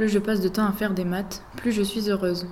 plus je passe de temps à faire des maths, plus je suis heureuse.